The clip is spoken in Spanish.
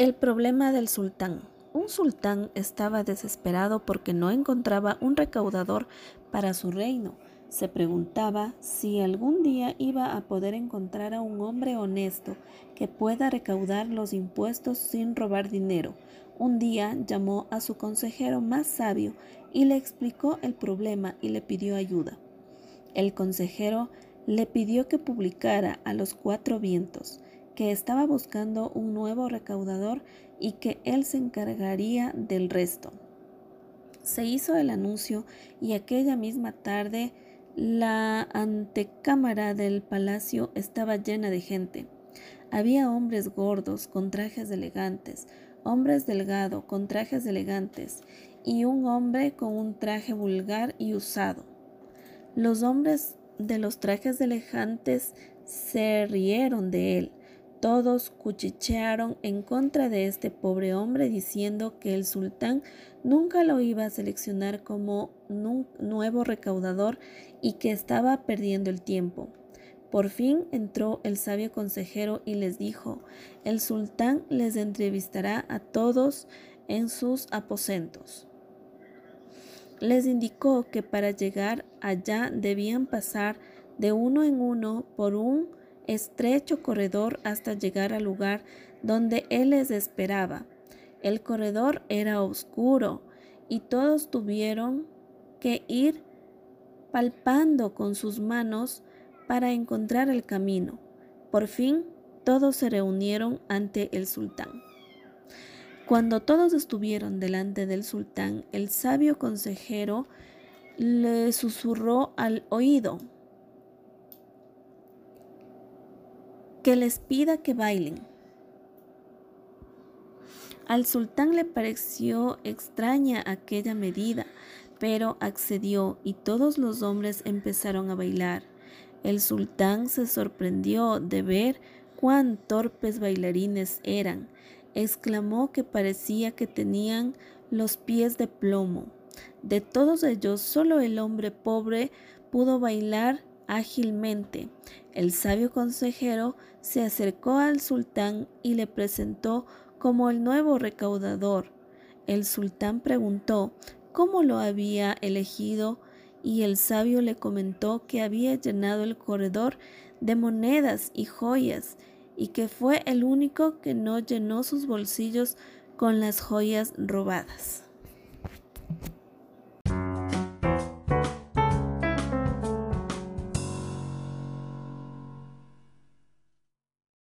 El problema del sultán. Un sultán estaba desesperado porque no encontraba un recaudador para su reino. Se preguntaba si algún día iba a poder encontrar a un hombre honesto que pueda recaudar los impuestos sin robar dinero. Un día llamó a su consejero más sabio y le explicó el problema y le pidió ayuda. El consejero le pidió que publicara a los cuatro vientos que estaba buscando un nuevo recaudador y que él se encargaría del resto. Se hizo el anuncio y aquella misma tarde la antecámara del palacio estaba llena de gente. Había hombres gordos con trajes elegantes, hombres delgados con trajes elegantes y un hombre con un traje vulgar y usado. Los hombres de los trajes elegantes se rieron de él todos cuchichearon en contra de este pobre hombre diciendo que el sultán nunca lo iba a seleccionar como nuevo recaudador y que estaba perdiendo el tiempo. Por fin entró el sabio consejero y les dijo, el sultán les entrevistará a todos en sus aposentos. Les indicó que para llegar allá debían pasar de uno en uno por un estrecho corredor hasta llegar al lugar donde él les esperaba. El corredor era oscuro y todos tuvieron que ir palpando con sus manos para encontrar el camino. Por fin todos se reunieron ante el sultán. Cuando todos estuvieron delante del sultán, el sabio consejero le susurró al oído, que les pida que bailen. Al sultán le pareció extraña aquella medida, pero accedió y todos los hombres empezaron a bailar. El sultán se sorprendió de ver cuán torpes bailarines eran. Exclamó que parecía que tenían los pies de plomo. De todos ellos, solo el hombre pobre pudo bailar ágilmente. El sabio consejero se acercó al sultán y le presentó como el nuevo recaudador. El sultán preguntó cómo lo había elegido y el sabio le comentó que había llenado el corredor de monedas y joyas y que fue el único que no llenó sus bolsillos con las joyas robadas.